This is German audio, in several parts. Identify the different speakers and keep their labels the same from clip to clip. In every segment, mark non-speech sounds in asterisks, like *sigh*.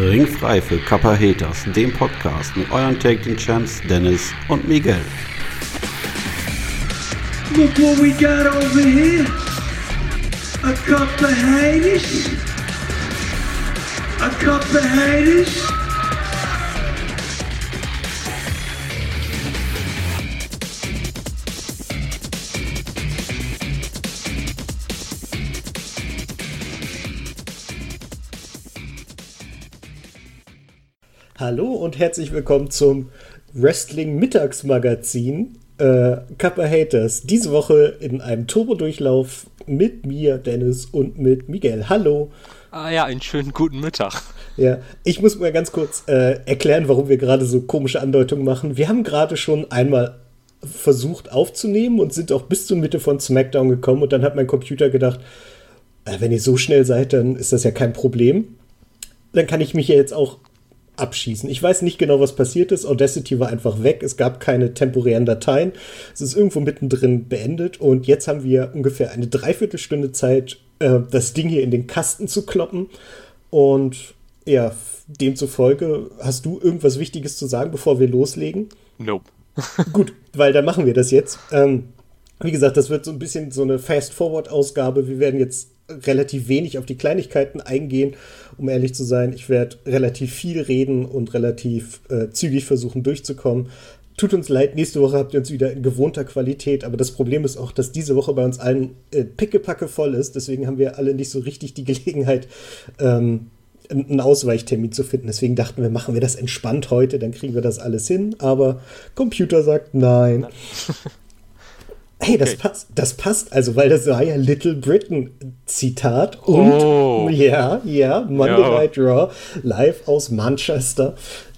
Speaker 1: Ringfrei für Kappa Haters, dem Podcast mit euren Take Team Champs Dennis und Miguel.
Speaker 2: Look what we got over here. A of haters. A of haters.
Speaker 3: Hallo und herzlich willkommen zum Wrestling Mittagsmagazin äh, Kappa Haters. Diese Woche in einem Turbodurchlauf mit mir, Dennis, und mit Miguel. Hallo.
Speaker 4: Ah ja, einen schönen guten Mittag.
Speaker 3: Ja, ich muss mal ganz kurz äh, erklären, warum wir gerade so komische Andeutungen machen. Wir haben gerade schon einmal versucht aufzunehmen und sind auch bis zur Mitte von SmackDown gekommen und dann hat mein Computer gedacht, äh, wenn ihr so schnell seid, dann ist das ja kein Problem. Dann kann ich mich ja jetzt auch abschießen. Ich weiß nicht genau, was passiert ist. Audacity war einfach weg. Es gab keine temporären Dateien. Es ist irgendwo mittendrin beendet. Und jetzt haben wir ungefähr eine Dreiviertelstunde Zeit, äh, das Ding hier in den Kasten zu kloppen. Und ja, demzufolge, hast du irgendwas Wichtiges zu sagen, bevor wir loslegen?
Speaker 4: Nope. *laughs* *laughs*
Speaker 3: Gut, weil dann machen wir das jetzt. Ähm, wie gesagt, das wird so ein bisschen so eine Fast-Forward-Ausgabe. Wir werden jetzt relativ wenig auf die Kleinigkeiten eingehen, um ehrlich zu sein. Ich werde relativ viel reden und relativ äh, zügig versuchen durchzukommen. Tut uns leid, nächste Woche habt ihr uns wieder in gewohnter Qualität, aber das Problem ist auch, dass diese Woche bei uns allen äh, pickepacke voll ist. Deswegen haben wir alle nicht so richtig die Gelegenheit, ähm, einen Ausweichtermin zu finden. Deswegen dachten wir, machen wir das entspannt heute, dann kriegen wir das alles hin. Aber Computer sagt nein. *laughs* Hey, das okay. passt, das passt, also, weil das war ja Little Britain Zitat und oh. *laughs* ja, ja, Monday ja. Night Raw live aus Manchester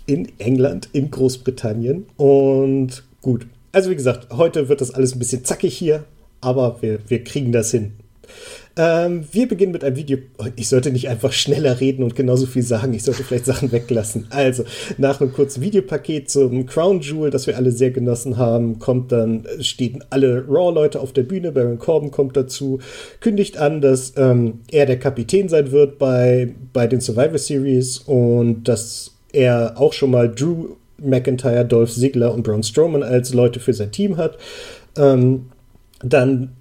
Speaker 3: in England, in Großbritannien und gut. Also wie gesagt, heute wird das alles ein bisschen zackig hier, aber wir, wir kriegen das hin. Ähm, wir beginnen mit einem Video. Ich sollte nicht einfach schneller reden und genauso viel sagen. Ich sollte vielleicht Sachen weglassen. Also, nach einem kurzen Videopaket zum Crown Jewel, das wir alle sehr genossen haben, kommt dann, stehen alle Raw-Leute auf der Bühne. Baron Corbin kommt dazu, kündigt an, dass ähm, er der Kapitän sein wird bei, bei den Survivor Series und dass er auch schon mal Drew McIntyre, Dolph Ziggler und Braun Strowman als Leute für sein Team hat. Ähm, dann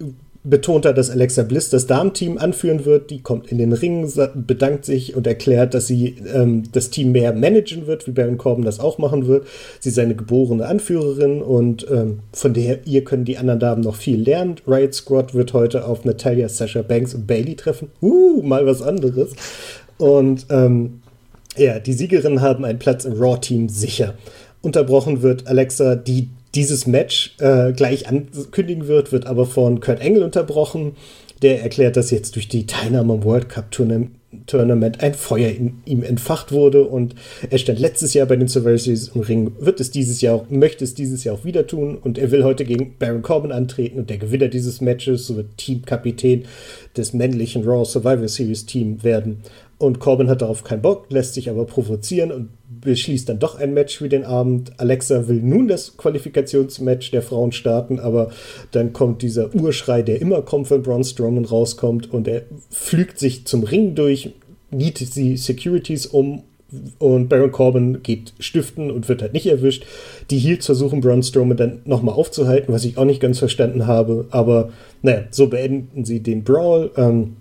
Speaker 3: betont er, dass Alexa Bliss das Damenteam anführen wird. Die kommt in den Ring, bedankt sich und erklärt, dass sie ähm, das Team mehr managen wird, wie Baron Corbin das auch machen wird. Sie ist eine geborene Anführerin und ähm, von der ihr können die anderen Damen noch viel lernen. Riot Squad wird heute auf Natalia, Sasha Banks und Bailey treffen. Uh, mal was anderes. Und ähm, ja, die Siegerinnen haben einen Platz im Raw-Team sicher. Unterbrochen wird Alexa, die dieses Match äh, gleich ankündigen wird, wird aber von Kurt Engel unterbrochen. Der erklärt, dass jetzt durch die Teilnahme am World Cup Tournament ein Feuer in ihm entfacht wurde und er stand letztes Jahr bei den Survivor Series im Ring, wird es dieses Jahr auch, möchte es dieses Jahr auch wieder tun und er will heute gegen Baron Corbin antreten und der Gewinner dieses Matches wird Teamkapitän des männlichen Raw Survivor Series Team werden. Und Corbin hat darauf keinen Bock, lässt sich aber provozieren und beschließt dann doch ein Match für den Abend. Alexa will nun das Qualifikationsmatch der Frauen starten, aber dann kommt dieser Urschrei, der immer kommt, wenn Braun Strowman rauskommt und er flügt sich zum Ring durch, nietet die Securities um und Baron Corbin geht stiften und wird halt nicht erwischt. Die Heels versuchen Braun Strowman dann nochmal aufzuhalten, was ich auch nicht ganz verstanden habe, aber naja, so beenden sie den Brawl. Ähm,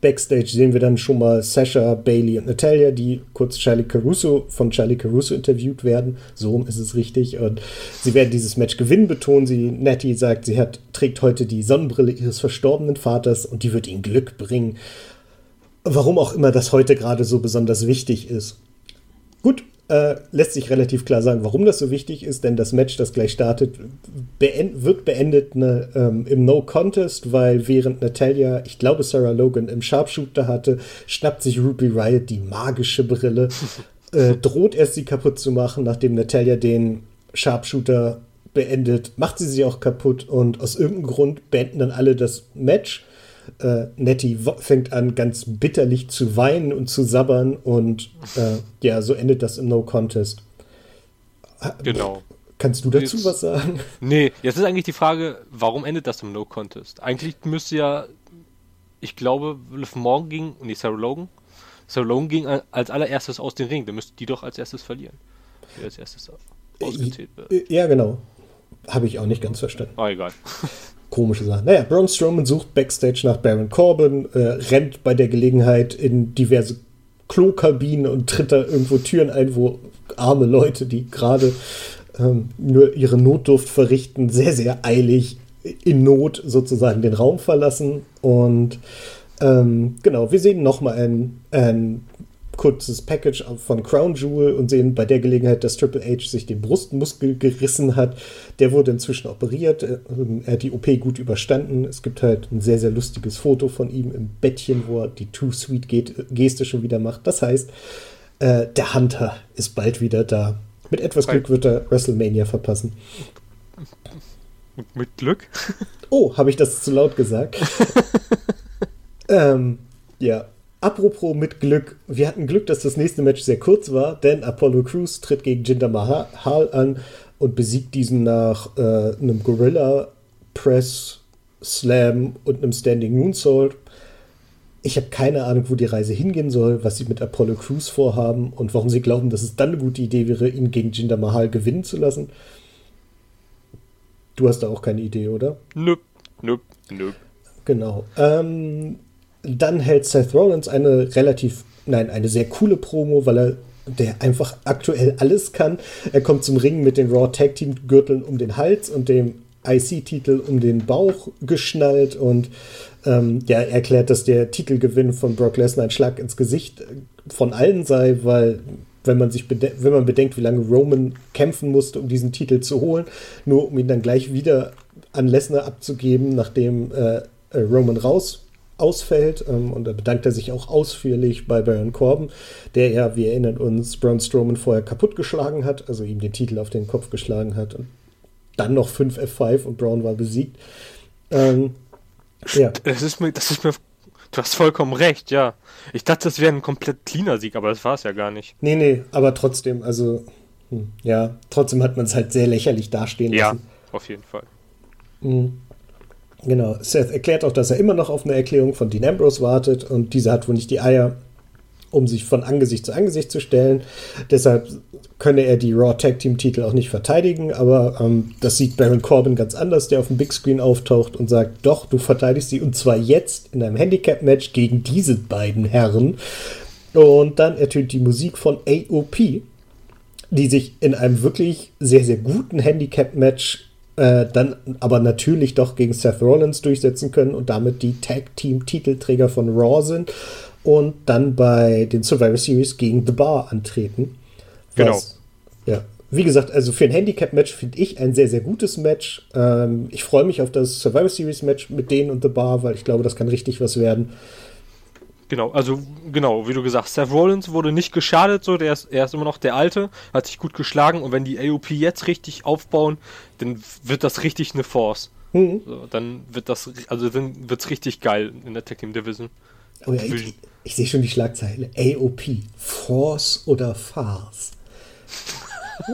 Speaker 3: Backstage sehen wir dann schon mal Sasha, Bailey und Natalia, die kurz Charlie Caruso von Charlie Caruso interviewt werden. So ist es richtig. Und sie werden dieses Match gewinnen, betonen sie. Natty sagt, sie hat, trägt heute die Sonnenbrille ihres verstorbenen Vaters und die wird ihnen Glück bringen. Warum auch immer das heute gerade so besonders wichtig ist. Gut, äh, lässt sich relativ klar sagen, warum das so wichtig ist, denn das Match, das gleich startet, beend wird beendet ne, ähm, im No Contest, weil während Natalia, ich glaube Sarah Logan im Sharpshooter hatte, schnappt sich Ruby Riot die magische Brille, *laughs* äh, droht erst sie kaputt zu machen, nachdem Natalia den Sharpshooter beendet, macht sie sie auch kaputt und aus irgendeinem Grund beenden dann alle das Match äh, Nettie fängt an, ganz bitterlich zu weinen und zu sabbern und äh, ja, so endet das im No Contest.
Speaker 4: Genau.
Speaker 3: Kannst du dazu jetzt, was sagen?
Speaker 4: Nee, jetzt ist eigentlich die Frage, warum endet das im No Contest? Eigentlich müsste ja, ich glaube, Liv Morgan ging, nee, Sarah Logan, Stallone ging a- als allererstes aus dem Ring. Dann müssten die doch als erstes verlieren. Die als erstes ausgezählt wird.
Speaker 3: Ja, genau. Habe ich auch nicht ganz verstanden.
Speaker 4: Ah, egal. *laughs*
Speaker 3: Komische Sache. Naja, Braun Strowman sucht Backstage nach Baron Corbin, äh, rennt bei der Gelegenheit in diverse Klokabinen und tritt da irgendwo Türen ein, wo arme Leute, die gerade ähm, nur ihre Notdurft verrichten, sehr, sehr eilig in Not sozusagen den Raum verlassen. Und ähm, genau, wir sehen nochmal ein, ein kurzes Package von Crown Jewel und sehen bei der Gelegenheit, dass Triple H sich den Brustmuskel gerissen hat. Der wurde inzwischen operiert. äh, Er hat die OP gut überstanden. Es gibt halt ein sehr, sehr lustiges Foto von ihm im Bettchen, wo er die Too Sweet Geste schon wieder macht. Das heißt, äh, der Hunter ist bald wieder da. Mit etwas Glück wird er WrestleMania verpassen.
Speaker 4: Mit, mit Glück.
Speaker 3: Oh, habe ich das zu laut gesagt? *laughs* ähm, ja. Apropos mit Glück, wir hatten Glück, dass das nächste Match sehr kurz war, denn Apollo Crews tritt gegen Jinder Mahal an und besiegt diesen nach äh, einem Gorilla Press Slam und einem Standing Moonsault. Ich habe keine Ahnung, wo die Reise hingehen soll, was sie mit Apollo Crews vorhaben und warum sie glauben, dass es dann eine gute Idee wäre, ihn gegen Jinder Mahal gewinnen zu lassen. Du hast da auch keine Idee, oder?
Speaker 4: Nöp, nöp, nöp.
Speaker 3: Genau. Ähm, dann hält Seth Rollins eine relativ, nein, eine sehr coole Promo, weil er der einfach aktuell alles kann. Er kommt zum Ringen mit den Raw Tag Team Gürteln um den Hals und dem IC-Titel um den Bauch geschnallt und ähm, ja, erklärt, dass der Titelgewinn von Brock Lesnar ein Schlag ins Gesicht von allen sei, weil wenn man sich wenn man bedenkt, wie lange Roman kämpfen musste, um diesen Titel zu holen, nur um ihn dann gleich wieder an Lesnar abzugeben, nachdem äh, äh, Roman raus ausfällt. Ähm, und da bedankt er sich auch ausführlich bei Baron Corbin, der ja, wir erinnern uns, Braun Strowman vorher kaputtgeschlagen hat, also ihm den Titel auf den Kopf geschlagen hat und dann noch 5 F5 und Braun war besiegt. Ähm, ja.
Speaker 4: Das ist mir, das ist mir, du hast vollkommen recht, ja. Ich dachte, das wäre ein komplett cleaner Sieg, aber das war es ja gar nicht.
Speaker 3: Nee, nee, aber trotzdem, also, hm, ja, trotzdem hat man es halt sehr lächerlich dastehen
Speaker 4: Ja,
Speaker 3: lassen.
Speaker 4: auf jeden Fall.
Speaker 3: Mhm. Genau, Seth erklärt auch, dass er immer noch auf eine Erklärung von Dean Ambrose wartet und dieser hat wohl nicht die Eier, um sich von Angesicht zu Angesicht zu stellen. Deshalb könne er die Raw Tag Team Titel auch nicht verteidigen, aber ähm, das sieht Baron Corbin ganz anders, der auf dem Big Screen auftaucht und sagt, doch, du verteidigst sie und zwar jetzt in einem Handicap-Match gegen diese beiden Herren. Und dann ertönt die Musik von AOP, die sich in einem wirklich sehr, sehr guten Handicap-Match äh, dann aber natürlich doch gegen Seth Rollins durchsetzen können und damit die Tag-Team-Titelträger von Raw sind und dann bei den Survivor Series gegen The Bar antreten.
Speaker 4: Genau.
Speaker 3: ja, wie gesagt, also für ein Handicap-Match finde ich ein sehr, sehr gutes Match. Ähm, ich freue mich auf das Survivor Series-Match mit denen und The Bar, weil ich glaube, das kann richtig was werden.
Speaker 4: Genau, also genau, wie du gesagt, Seth Rollins wurde nicht geschadet, so, der ist, er ist immer noch der Alte, hat sich gut geschlagen und wenn die AOP jetzt richtig aufbauen, dann wird das richtig eine Force.
Speaker 3: Mhm.
Speaker 4: So, dann wird das, also dann wird's richtig geil in der Tag Team Division.
Speaker 3: Oh ja, ich, ich sehe schon die Schlagzeile. AOP. Force oder Farce? *laughs*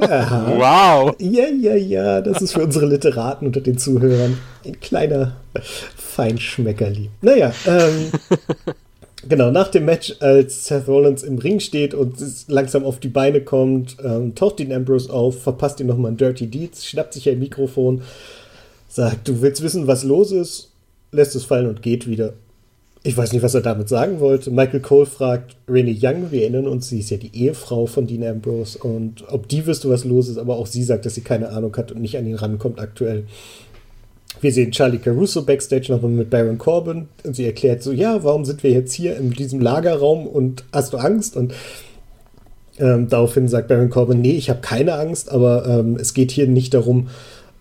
Speaker 3: Ja.
Speaker 4: Wow!
Speaker 3: Ja, ja, ja, das ist für unsere Literaten unter den Zuhörern ein kleiner Feinschmeckerli. Naja, ähm, *laughs* genau, nach dem Match, als Seth Rollins im Ring steht und langsam auf die Beine kommt, ähm, taucht Dean Ambrose auf, verpasst ihm nochmal ein Dirty Deeds, schnappt sich ein Mikrofon, sagt, du willst wissen, was los ist, lässt es fallen und geht wieder. Ich weiß nicht, was er damit sagen wollte. Michael Cole fragt Renee Young, wir erinnern uns, sie ist ja die Ehefrau von Dean Ambrose und ob die wüsste, was los ist, aber auch sie sagt, dass sie keine Ahnung hat und nicht an ihn rankommt aktuell. Wir sehen Charlie Caruso backstage nochmal mit Baron Corbin und sie erklärt so, ja, warum sind wir jetzt hier in diesem Lagerraum und hast du Angst? Und ähm, daraufhin sagt Baron Corbin, nee, ich habe keine Angst, aber ähm, es geht hier nicht darum,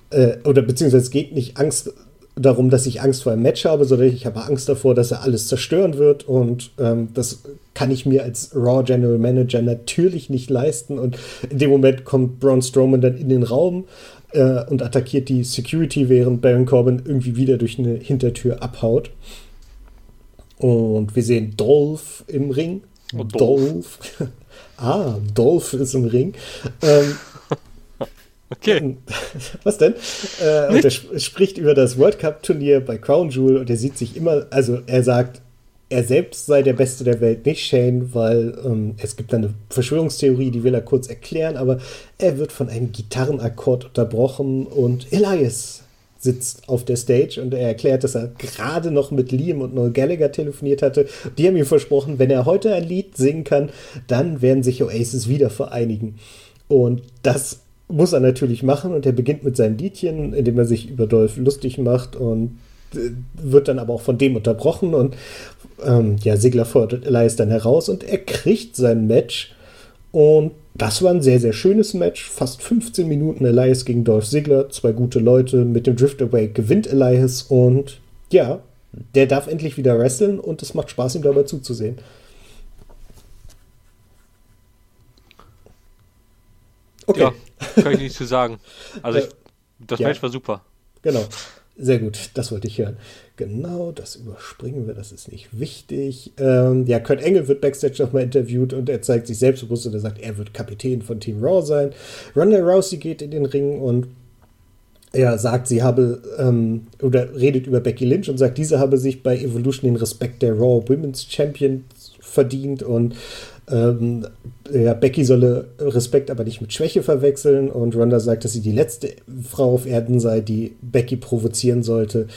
Speaker 3: äh, oder beziehungsweise es geht nicht Angst darum, dass ich Angst vor einem Match habe, sondern ich habe Angst davor, dass er alles zerstören wird und ähm, das kann ich mir als Raw General Manager natürlich nicht leisten und in dem Moment kommt Braun Strowman dann in den Raum äh, und attackiert die Security, während Baron Corbin irgendwie wieder durch eine Hintertür abhaut. Und wir sehen Dolph im Ring.
Speaker 4: Oh, Dolph.
Speaker 3: Dolph. *laughs* ah, Dolph ist im Ring. Ähm, *laughs*
Speaker 4: Okay. *laughs*
Speaker 3: was denn? Äh, und er sp spricht über das World Cup Turnier bei Crown Jewel und er sieht sich immer, also er sagt, er selbst sei der Beste der Welt, nicht Shane, weil ähm, es gibt eine Verschwörungstheorie, die will er kurz erklären, aber er wird von einem Gitarrenakkord unterbrochen und Elias sitzt auf der Stage und er erklärt, dass er gerade noch mit Liam und Noel Gallagher telefoniert hatte. Die haben ihm versprochen, wenn er heute ein Lied singen kann, dann werden sich Oasis wieder vereinigen. Und das muss er natürlich machen und er beginnt mit seinem Liedchen, indem er sich über Dolph lustig macht und wird dann aber auch von dem unterbrochen und ähm, ja, Sigler fordert Elias dann heraus und er kriegt sein Match und das war ein sehr, sehr schönes Match. Fast 15 Minuten Elias gegen Dolph Ziggler. Zwei gute Leute. Mit dem Drift Away gewinnt Elias. Und ja, der darf endlich wieder wresteln. Und es macht Spaß, ihm dabei zuzusehen.
Speaker 4: Okay. Ja, kann ich nichts zu sagen. Also, ich, *laughs* das ja. Match war super.
Speaker 3: Genau. Sehr gut, das wollte ich hören. Genau, das überspringen wir, das ist nicht wichtig. Ähm, ja, Kurt Engel wird Backstage nochmal interviewt und er zeigt sich selbstbewusst und er sagt, er wird Kapitän von Team Raw sein. Ronda Rousey geht in den Ring und er sagt, sie habe, ähm, oder redet über Becky Lynch und sagt, diese habe sich bei Evolution den Respekt der Raw Women's Champions verdient und ähm, ja, Becky solle Respekt aber nicht mit Schwäche verwechseln und Ronda sagt, dass sie die letzte Frau auf Erden sei, die Becky provozieren sollte.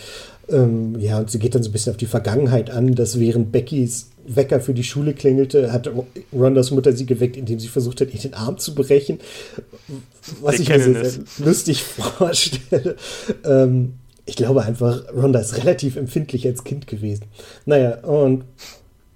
Speaker 3: Ähm, ja, und sie geht dann so ein bisschen auf die Vergangenheit an, dass während Beckys Wecker für die Schule klingelte, hat Rondas Mutter sie geweckt, indem sie versucht hat, ihr den Arm zu brechen. Was ich mir sehr, sehr lustig *laughs* vorstelle. Ähm, ich glaube einfach, Ronda ist relativ empfindlich als Kind gewesen. Naja, und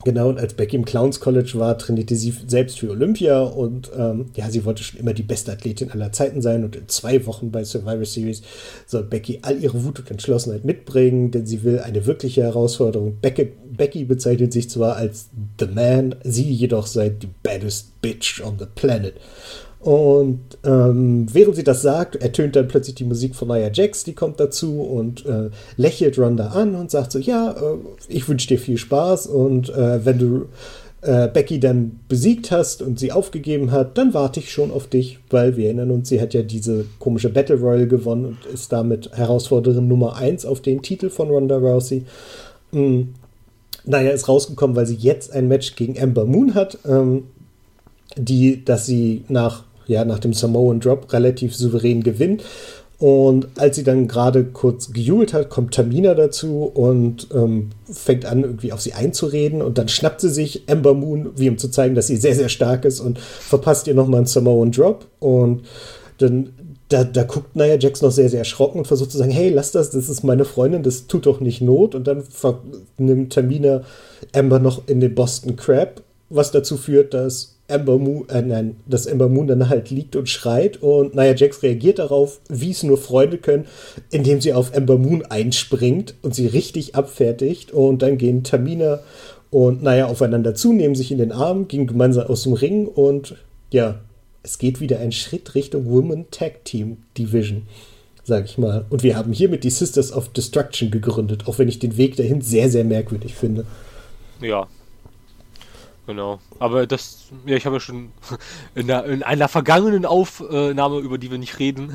Speaker 3: Genau, und als Becky im Clowns College war, trainierte sie selbst für Olympia und ähm, ja, sie wollte schon immer die beste Athletin aller Zeiten sein und in zwei Wochen bei Survivor Series soll Becky all ihre Wut und Entschlossenheit mitbringen, denn sie will eine wirkliche Herausforderung. Becky, Becky bezeichnet sich zwar als The Man, sie jedoch sei die baddest bitch on the planet. Und ähm, während sie das sagt, ertönt dann plötzlich die Musik von Nia Jax, die kommt dazu und äh, lächelt Ronda an und sagt so, ja, äh, ich wünsche dir viel Spaß und äh, wenn du äh, Becky dann besiegt hast und sie aufgegeben hat, dann warte ich schon auf dich, weil wir erinnern uns, sie hat ja diese komische Battle Royal gewonnen und ist damit Herausforderin Nummer 1 auf den Titel von Ronda Rousey. Mhm. Naja, ist rausgekommen, weil sie jetzt ein Match gegen Ember Moon hat, ähm, die, dass sie nach ja, nach dem Samoan Drop relativ souverän gewinnt. Und als sie dann gerade kurz gejubelt hat, kommt Tamina dazu und ähm, fängt an, irgendwie auf sie einzureden. Und dann schnappt sie sich Ember Moon, wie um zu zeigen, dass sie sehr, sehr stark ist und verpasst ihr nochmal einen Samoan Drop. Und dann da, da guckt Nia Jax noch sehr, sehr erschrocken und versucht zu sagen, hey, lass das, das ist meine Freundin, das tut doch nicht Not. Und dann nimmt Tamina Amber noch in den Boston Crab, was dazu führt, dass Amber Moon, äh, nein, dass Amber Moon dann halt liegt und schreit und Nia Jax reagiert darauf, wie es nur Freunde können, indem sie auf Amber Moon einspringt und sie richtig abfertigt und dann gehen Tamina und Nia aufeinander zu, nehmen sich in den Arm, gehen gemeinsam aus dem Ring und ja, es geht wieder ein Schritt Richtung Women Tag Team Division, sag ich mal. Und wir haben hiermit die Sisters of Destruction gegründet, auch wenn ich den Weg dahin sehr, sehr merkwürdig finde.
Speaker 4: Ja, Genau. Aber das, ja, ich habe ja schon *laughs* in, der, in, einer vergangenen Aufnahme, über die wir nicht reden,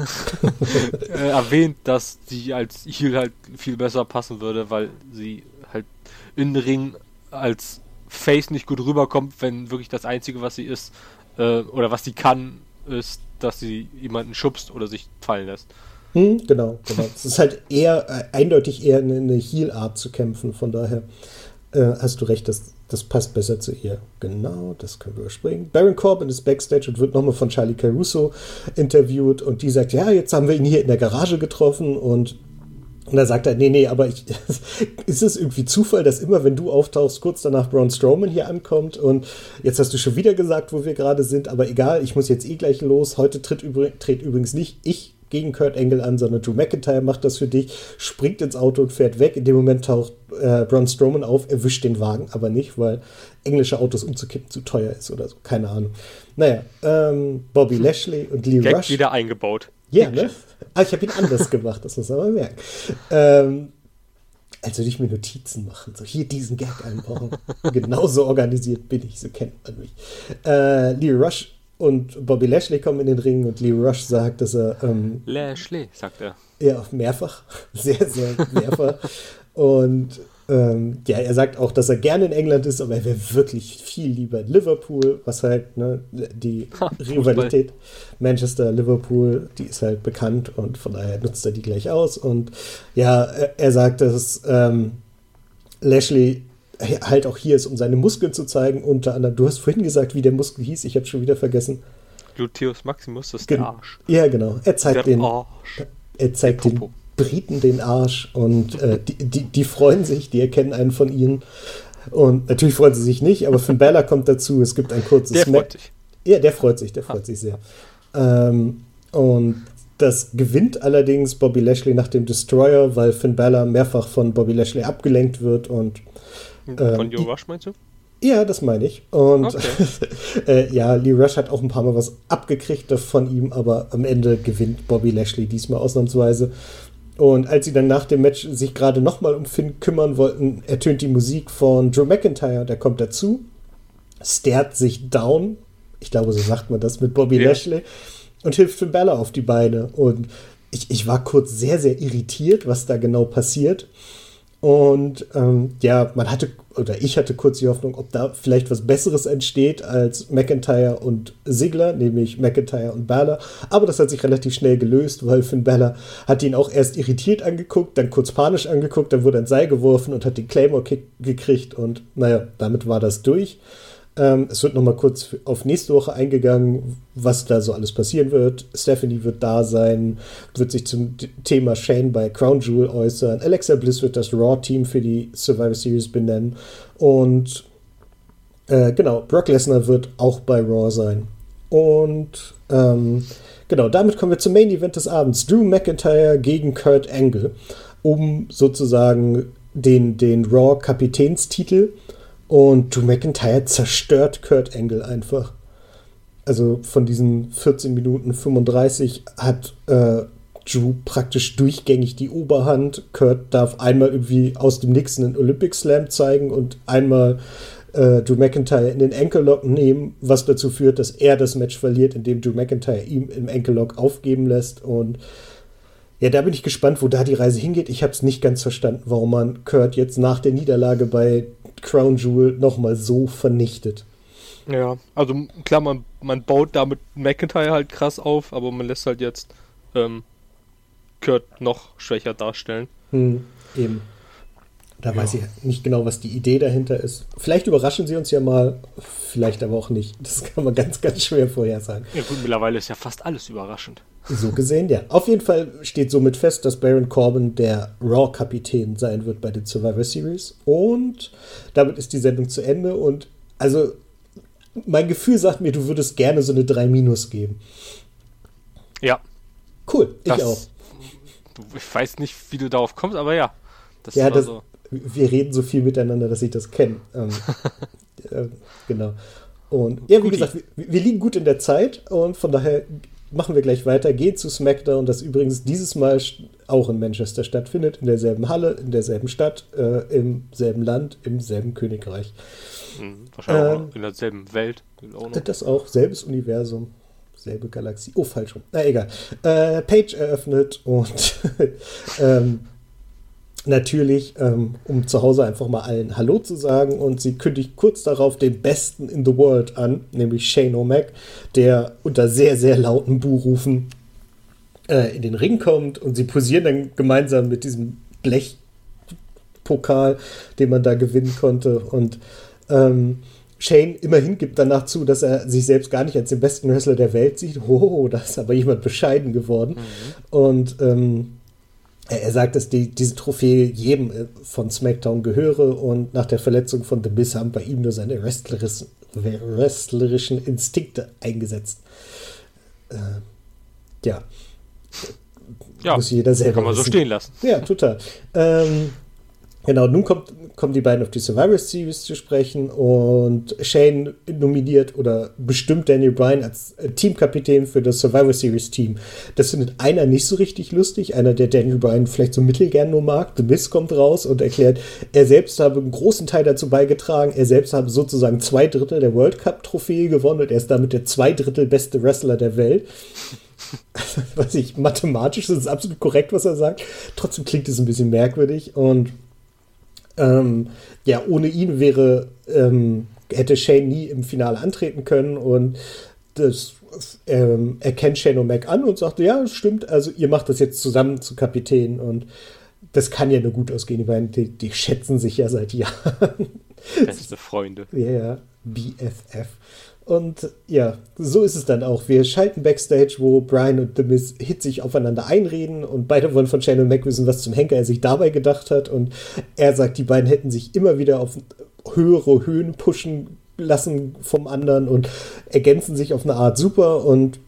Speaker 4: *laughs* äh, erwähnt, dass sie als Heal halt viel besser passen würde, weil sie halt in den Ring als Face nicht gut rüberkommt, wenn wirklich das Einzige, was sie ist, äh, oder was sie kann, ist, dass sie jemanden schubst oder sich fallen lässt.
Speaker 3: Hm, genau, genau. Es ist halt eher, äh, eindeutig eher eine, eine Heal-Art zu kämpfen, von daher äh, hast du recht, das, das passt besser zu ihr. Genau, das können wir überspringen. Baron Corbin ist backstage und wird nochmal von Charlie Caruso interviewt und die sagt, ja, jetzt haben wir ihn hier in der Garage getroffen und und da sagt er, nee, nee, aber ich, *laughs* ist es irgendwie Zufall, dass immer, wenn du auftauchst, kurz danach Braun Strowman hier ankommt und jetzt hast du schon wieder gesagt, wo wir gerade sind, aber egal, ich muss jetzt eh gleich los. Heute tritt, tritt übrigens nicht ich gegen Kurt Angle an, sondern Drew McIntyre macht das für dich, springt ins Auto und fährt weg. In dem Moment taucht äh, Braun Strowman auf, erwischt den Wagen aber nicht, weil englische Autos umzukippen zu teuer ist oder so. Keine Ahnung. Naja, ähm, Bobby Lashley und Lee
Speaker 4: Gag
Speaker 3: Rush.
Speaker 4: wieder eingebaut.
Speaker 3: Ja, ne? Ah, ich habe ihn anders gemacht, das muss man mal merken. Ähm, als würde ich mir Notizen machen. So, hier diesen Gag einbauen. *laughs* Genauso organisiert bin ich, so kennt man mich. Äh, Lee Rush und Bobby Lashley kommen in den Ring und Lee Rush sagt, dass er. Ähm,
Speaker 4: Lashley, sagt er.
Speaker 3: Ja, mehrfach. *laughs* Sehr, sehr mehrfach. und Ähm, ja, er sagt auch, dass er gerne in England ist, aber er wäre wirklich viel lieber in Liverpool, was halt ne, die *laughs*
Speaker 4: Ha,
Speaker 3: Rivalität Manchester, Liverpool, die ist halt bekannt und von daher nutzt er die gleich aus. Und ja, er, er sagt, dass ähm, Lashley halt auch hier ist, um seine Muskeln zu zeigen. Unter anderem, du hast vorhin gesagt, wie der Muskel hieß, ich habe schon wieder vergessen.
Speaker 4: Gluteus Maximus, das ist
Speaker 3: Gen-
Speaker 4: der Arsch.
Speaker 3: Ja, genau. Er zeigt
Speaker 4: Der
Speaker 3: den,
Speaker 4: Arsch.
Speaker 3: er zeigt den. Briten den Arsch und äh, die, die, die freuen sich, die erkennen einen von ihnen. Und natürlich freuen sie sich nicht, aber Finn Balor kommt dazu. Es gibt ein kurzes
Speaker 4: Der freut sich.
Speaker 3: Ja, der freut sich, der freut sich sehr. Ähm, und das gewinnt allerdings Bobby Lashley nach dem Destroyer, weil Finn Balor mehrfach von Bobby Lashley abgelenkt wird und
Speaker 4: Von
Speaker 3: Ähm,
Speaker 4: Joe Rush meinst du?
Speaker 3: ja, das meine ich. Und
Speaker 4: Okay. *laughs*
Speaker 3: äh, ja, Lee Rush hat auch ein paar Mal was abgekriegt von ihm, aber am Ende gewinnt Bobby Lashley diesmal ausnahmsweise. Und als sie dann nach dem Match sich gerade nochmal um Finn kümmern wollten, ertönt die Musik von Drew McIntyre, der kommt dazu, stared sich down, ich glaube, so sagt man das mit Bobby
Speaker 4: Ja.
Speaker 3: Lashley, und hilft Finn Balor auf die Beine. Und ich, ich war kurz sehr, sehr irritiert, was da genau passiert. Und ähm, ja, man hatte, oder ich hatte kurz die Hoffnung, ob da vielleicht was Besseres entsteht als McIntyre und Ziggler, nämlich McIntyre und Balor. Aber das hat sich relativ schnell gelöst, weil Finn Balor hat ihn auch erst irritiert angeguckt, dann kurz panisch angeguckt, dann wurde ein Seil geworfen und hat den Claymore-Kick gekriegt. Und naja, damit war das durch. Ähm, es wird nochmal kurz auf nächste Woche eingegangen, was da so alles passieren wird. Stephanie wird da sein, wird sich zum Thema Shane bei Crown Jewel äußern. Alexa Bliss wird das Raw-Team für die Survivor Series benennen. Und äh, genau, Brock Lesnar wird auch bei Raw sein. Und ähm, genau, damit kommen wir zum Main Event des Abends. Drew McIntyre gegen Kurt Angle, um sozusagen den, den Raw-Kapitänstitel. Und Drew McIntyre zerstört Kurt Angle einfach. Also von diesen 14 Minuten 35 hat äh, Drew praktisch durchgängig die Oberhand. Kurt darf einmal irgendwie aus dem Nix einen Olympic Slam zeigen und einmal äh, Drew McIntyre in den Ankle-Lock nehmen, was dazu führt, dass er das Match verliert, indem Drew McIntyre ihm im Ankle-Lock aufgeben lässt. Und ja, da bin ich gespannt, wo da die Reise hingeht. Ich habe es nicht ganz verstanden, warum man Kurt jetzt nach der Niederlage bei Crown Jewel nochmal so vernichtet.
Speaker 4: Ja, also klar, man, man baut damit McIntyre halt krass auf, aber man lässt halt jetzt ähm, Kurt noch schwächer darstellen.
Speaker 3: Hm, eben. Da weiß ich nicht genau, was die Idee dahinter ist. Vielleicht überraschen sie uns ja mal, vielleicht aber auch nicht. Das kann man ganz, ganz schwer vorhersagen.
Speaker 4: Ja gut, mittlerweile ist ja fast alles überraschend.
Speaker 3: So gesehen, ja. Auf jeden Fall steht somit fest, dass Baron Corbin der Raw-Kapitän sein wird bei den Survivor Series. Und damit ist die Sendung zu Ende. Und also, mein Gefühl sagt mir, du würdest gerne so eine 3 Minus geben.
Speaker 4: Ja,
Speaker 3: Cool, ich
Speaker 4: das,
Speaker 3: auch.
Speaker 4: Ich weiß nicht, wie du darauf kommst, aber ja. Das
Speaker 3: Ja,
Speaker 4: war
Speaker 3: das,
Speaker 4: so.
Speaker 3: Wir reden so viel miteinander, dass ich das kenne. Ähm, *laughs* äh, genau. Und ja, wie gesagt, wir, wir liegen gut in der Zeit und von daher machen wir gleich weiter. Gehen zu SmackDown, das übrigens dieses Mal auch in Manchester stattfindet, in derselben Halle, in derselben Stadt, äh, im selben Land, im selben Königreich.
Speaker 4: Mhm, wahrscheinlich auch
Speaker 3: ähm,
Speaker 4: noch in derselben Welt. Auch.
Speaker 3: Das auch, selbes Universum, selbe Galaxie. Oh, falsch rum. Na egal. Äh, Page eröffnet und *laughs* ähm, natürlich, ähm, um zu Hause einfach mal allen Hallo zu sagen. Und sie kündigt kurz darauf den Besten in the World an, nämlich Shane O'Mac, der unter sehr, sehr lauten Buhrufen äh, in den Ring kommt. Und sie posieren dann gemeinsam mit diesem Blechpokal, den man da gewinnen konnte. Und ähm, Shane immerhin gibt danach zu, dass er sich selbst gar nicht als den besten Wrestler der Welt sieht. Oh, da ist aber jemand bescheiden geworden. Und ähm, er, sagt, dass die, diese Trophäe jedem äh, von SmackDown gehöre und nach der Verletzung von The Miz haben bei ihm nur seine wrestlerischen, wrestlerischen Instinkte eingesetzt. Äh, ja.
Speaker 4: ja,
Speaker 3: muss jeder selber
Speaker 4: kann man so
Speaker 3: wissen.
Speaker 4: stehen lassen.
Speaker 3: Ja, total. Ähm, genau, nun kommt, kommen die beiden auf die Survivor Series zu sprechen und Shane nominiert oder bestimmt Daniel Bryan als äh, Teamkapitän für das Survivor Series Team. Das findet einer nicht so richtig lustig, einer, der Daniel Bryan vielleicht so mittelgern nur mag. The Miz kommt raus und erklärt, er selbst habe einen großen Teil dazu beigetragen. Er selbst habe sozusagen zwei Drittel der World Cup Trophäe gewonnen und er ist damit der zwei Drittel beste Wrestler der Welt. *laughs* was ich mathematisch, das ist absolut korrekt, was er sagt. Trotzdem klingt es ein bisschen merkwürdig und ähm, ja, ohne ihn wäre, ähm, hätte Shane nie im Finale antreten können und das ähm, erkennt Shane O'Mac an und sagt, ja, stimmt, also ihr macht das jetzt zusammen zu Kapitän und das kann ja nur gut ausgehen. Die beiden, die, die schätzen sich ja seit *laughs* Jahren.
Speaker 4: Beste Freunde.
Speaker 3: Ja, yeah, BFF. Und ja, so ist es dann auch. Wir schalten Backstage, wo Brian und The Miz hitzig aufeinander einreden und beide wollen von Shannon Mac wissen, was zum Henker er sich dabei gedacht hat. Und er sagt, die beiden hätten sich immer wieder auf höhere Höhen pushen lassen vom anderen und ergänzen sich auf eine Art super. Und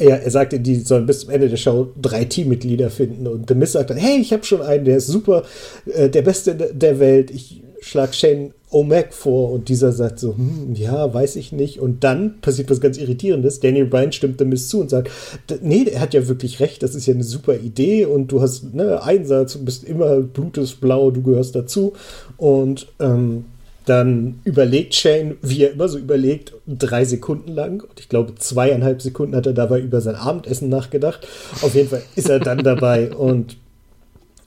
Speaker 3: ja, er sagte, die sollen bis zum Ende der Show drei Teammitglieder finden. Und The Miz sagt dann, hey, ich habe schon einen, der ist super, äh, der Beste der Welt. Ich schlag Shane O'Mac vor und dieser sagt so, hm, ja, weiß ich nicht. Und dann passiert was ganz Irritierendes. Daniel Bryan stimmt dem zu und sagt, nee, er hat ja wirklich recht, das ist ja eine super Idee und du hast ne, Einsatz, du bist immer blutesblau, du gehörst dazu. Und ähm, dann überlegt Shane, wie er immer so überlegt, drei Sekunden lang. Und ich glaube, zweieinhalb Sekunden hat er dabei über sein Abendessen nachgedacht. Auf jeden Fall ist er dann dabei und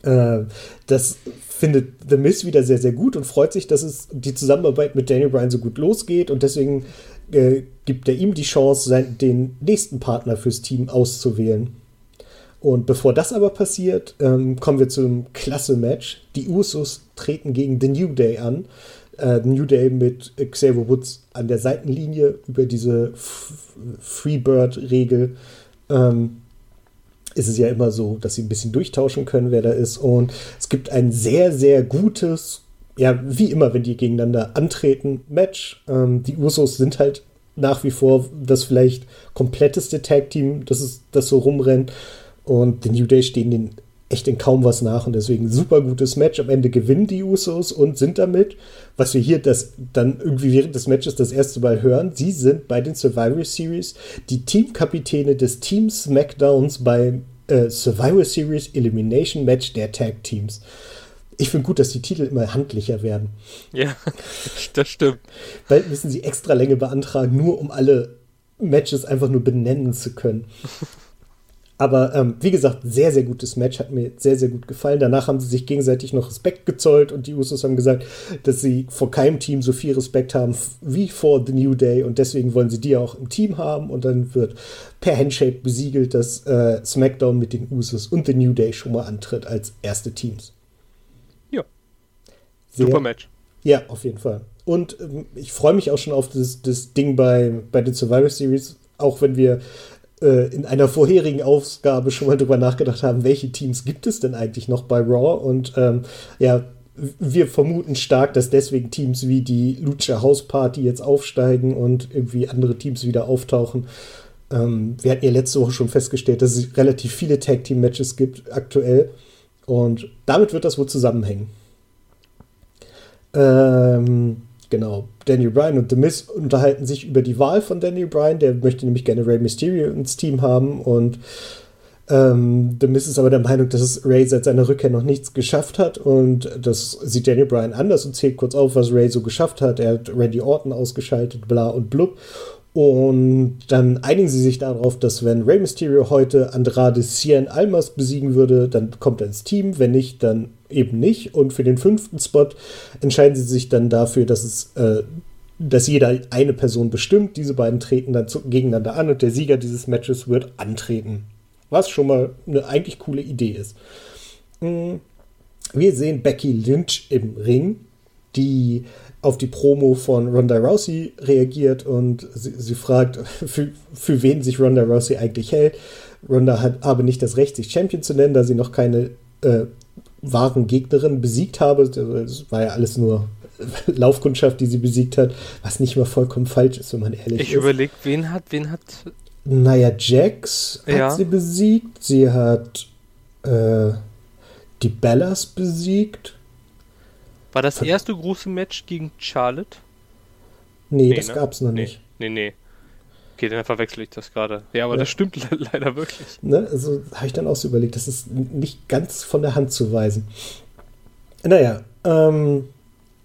Speaker 3: äh, das findet The Miz wieder sehr, sehr gut und freut sich, dass es die Zusammenarbeit mit Daniel Bryan so gut losgeht und deswegen äh, gibt er ihm die Chance, sein, den nächsten Partner fürs Team auszuwählen. Und bevor das aber passiert, ähm, kommen wir zum Klasse-Match. Die Usos treten gegen The New Day an. Äh, New Day mit Xavier Woods an der Seitenlinie über diese Freebird-Regel. Ähm, ist es ja immer so, dass sie ein bisschen durchtauschen können, wer da ist. Und es gibt ein sehr, sehr gutes, ja, wie immer, wenn die gegeneinander antreten, Match. Ähm, die Usos sind halt nach wie vor das vielleicht kompletteste Tag-Team, das, das so rumrennt. Und den New Day stehen den echt in kaum was nach und deswegen super gutes Match. Am Ende gewinnen die Usos und sind damit, was wir hier das dann irgendwie während des Matches das erste Mal hören, sie sind bei den Survivor Series die Teamkapitäne des Team SmackDowns beim äh, Survivor Series Elimination Match der Tag Teams. Ich finde gut, dass die Titel immer handlicher werden.
Speaker 4: Ja, *laughs* das stimmt.
Speaker 3: Bald müssen sie extra Länge beantragen, nur um alle Matches einfach nur benennen zu können. *laughs* Aber ähm, wie gesagt, sehr, sehr gutes Match, hat mir sehr, sehr gut gefallen. Danach haben sie sich gegenseitig noch Respekt gezollt und die Usos haben gesagt, dass sie vor keinem Team so viel Respekt haben wie vor The New Day und deswegen wollen sie die auch im Team haben und dann wird per Handshake besiegelt, dass äh, SmackDown mit den Usos und The New Day schon mal antritt als erste Teams.
Speaker 4: Ja. Sehr, Super Match.
Speaker 3: Ja, auf jeden Fall. Und ähm, ich freue mich auch schon auf das, das Ding bei, bei den Survivor Series, auch wenn wir in einer vorherigen Ausgabe schon mal drüber nachgedacht haben, welche Teams gibt es denn eigentlich noch bei Raw? Und ähm, ja, wir vermuten stark, dass deswegen Teams wie die Lucha House Party jetzt aufsteigen und irgendwie andere Teams wieder auftauchen. Ähm, wir hatten ja letzte Woche schon festgestellt, dass es relativ viele Tag Team Matches gibt aktuell. Und damit wird das wohl zusammenhängen. Ähm, Genau. Daniel Bryan und The Miz unterhalten sich über die Wahl von Daniel Bryan. Der möchte nämlich gerne Rey Mysterio ins Team haben und ähm, The Miz ist aber der Meinung, dass es Ray seit seiner Rückkehr noch nichts geschafft hat und das sieht Daniel Bryan anders und zählt kurz auf, was Ray so geschafft hat. Er hat Randy Orton ausgeschaltet, bla und blub. Und dann einigen sie sich darauf, dass wenn Rey Mysterio heute Andrade Cien Almas besiegen würde, dann kommt er ins Team. Wenn nicht, dann eben nicht. Und für den fünften Spot entscheiden sie sich dann dafür, dass es äh, dass jeder eine Person bestimmt. Diese beiden treten dann zu, gegeneinander an und der Sieger dieses Matches wird antreten. Was schon mal eine eigentlich coole Idee ist. Mm, wir sehen Becky Lynch im Ring, die auf die Promo von Ronda Rousey reagiert und sie, sie fragt, *laughs* für, für, wen sich Ronda Rousey eigentlich hält. Ronda hat aber nicht das Recht, sich Champion zu nennen, da sie noch keine äh, wahren Gegnerin besiegt habe. Das war ja alles nur *laughs* Laufkundschaft, die sie besiegt hat, was nicht mal vollkommen falsch ist, wenn man ehrlich
Speaker 4: ich
Speaker 3: ist.
Speaker 4: Ich überlege, wen hat, wen hat.
Speaker 3: Naja, Jax
Speaker 4: ja.
Speaker 3: hat sie besiegt. Sie hat äh, die Bellas besiegt.
Speaker 4: War das erste große Match gegen Charlotte?
Speaker 3: Nee, nee das ne? gab's noch
Speaker 4: nee.
Speaker 3: nicht.
Speaker 4: Nee, nee. Okay, dann verwechsel ich das gerade. Ja, aber ja. das stimmt le *laughs* leider wirklich.
Speaker 3: Ne? Also habe ich dann auch so überlegt, das ist nicht ganz von der Hand zu weisen. Naja, ähm,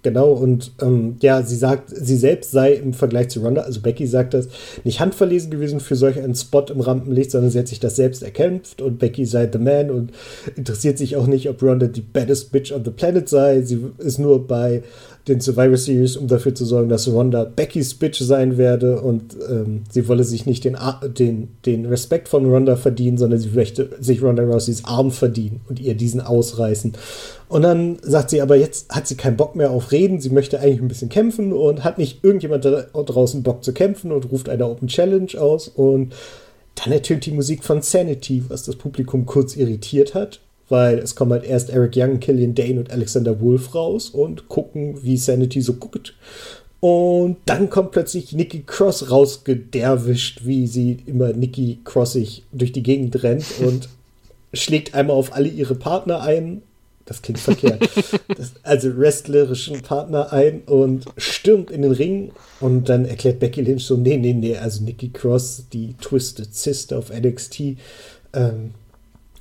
Speaker 3: Genau, und ähm, ja, sie sagt, sie selbst sei im Vergleich zu Ronda, also Becky sagt das, nicht handverlesen gewesen für solch einen Spot im Rampenlicht, sondern sie hat sich das selbst erkämpft und Becky sei the man und interessiert sich auch nicht, ob Ronda die baddest bitch on the planet sei. Sie ist nur bei den Survivor Series, um dafür zu sorgen, dass Ronda Beckys Bitch sein werde und ähm, sie wolle sich nicht den, den, den Respekt von Ronda verdienen, sondern sie möchte sich Ronda Rouseys Arm verdienen und ihr diesen ausreißen. Und dann sagt sie aber, jetzt hat sie keinen Bock mehr auf Reden, sie möchte eigentlich ein bisschen kämpfen und hat nicht irgendjemand da draußen Bock zu kämpfen und ruft eine Open Challenge aus und dann ertönt die Musik von Sanity, was das Publikum kurz irritiert hat weil es kommen halt erst Eric Young, Killian Dane und Alexander Wolf raus und gucken, wie Sanity so guckt. Und dann kommt plötzlich Nikki Cross rausgederwischt, wie sie immer Nikki Crossig durch die Gegend rennt *laughs* und schlägt einmal auf alle ihre Partner ein. Das klingt verkehrt. Das, also wrestlerischen Partner ein und stürmt in den Ring. Und dann erklärt Becky Lynch so: Nee, nee, nee, also Nikki Cross, die Twisted Sister of NXT, ähm,